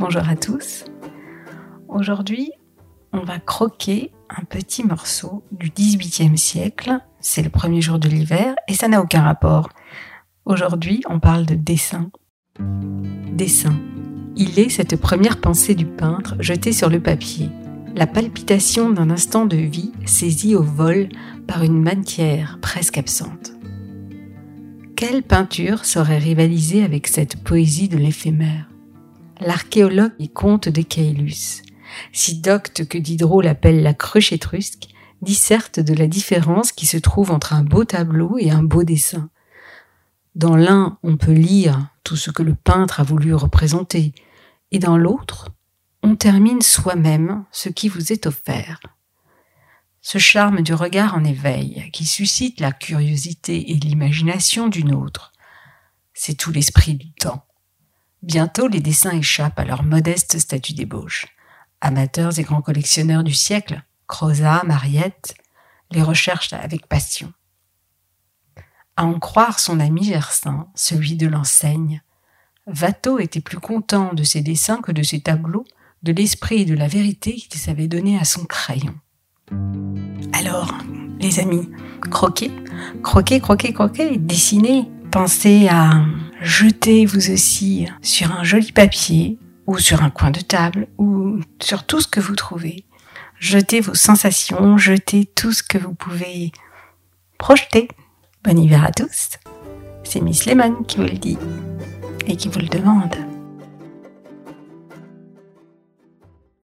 bonjour à tous. Aujourd'hui, on va croquer un petit morceau du XVIIIe siècle. C'est le premier jour de l'hiver et ça n'a aucun rapport. Aujourd'hui, on parle de dessin. Dessin. Il est cette première pensée du peintre jetée sur le papier, la palpitation d'un instant de vie saisie au vol par une matière presque absente. Quelle peinture saurait rivaliser avec cette poésie de l'éphémère? L'archéologue y compte de Caylus, si docte que Diderot l'appelle la cruche étrusque, disserte de la différence qui se trouve entre un beau tableau et un beau dessin. Dans l'un, on peut lire tout ce que le peintre a voulu représenter, et dans l'autre, on termine soi-même ce qui vous est offert. Ce charme du regard en éveil, qui suscite la curiosité et l'imagination d'une autre, c'est tout l'esprit du temps. Bientôt les dessins échappent à leur modeste statut d'ébauche. Amateurs et grands collectionneurs du siècle, Crozat, Mariette, les recherchent avec passion. À en croire son ami Gersin, celui de l'enseigne, Watteau était plus content de ses dessins que de ses tableaux, de l'esprit et de la vérité qu'il savait donner à son crayon. Alors, les amis, croquez, croquez, croquez, croquez, dessinez, pensez à jeter vous aussi sur un joli papier ou sur un coin de table ou sur tout ce que vous trouvez. Jetez vos sensations, jetez tout ce que vous pouvez projeter. Bon hiver à tous. C'est Miss Lemon qui vous le dit et qui vous le demande.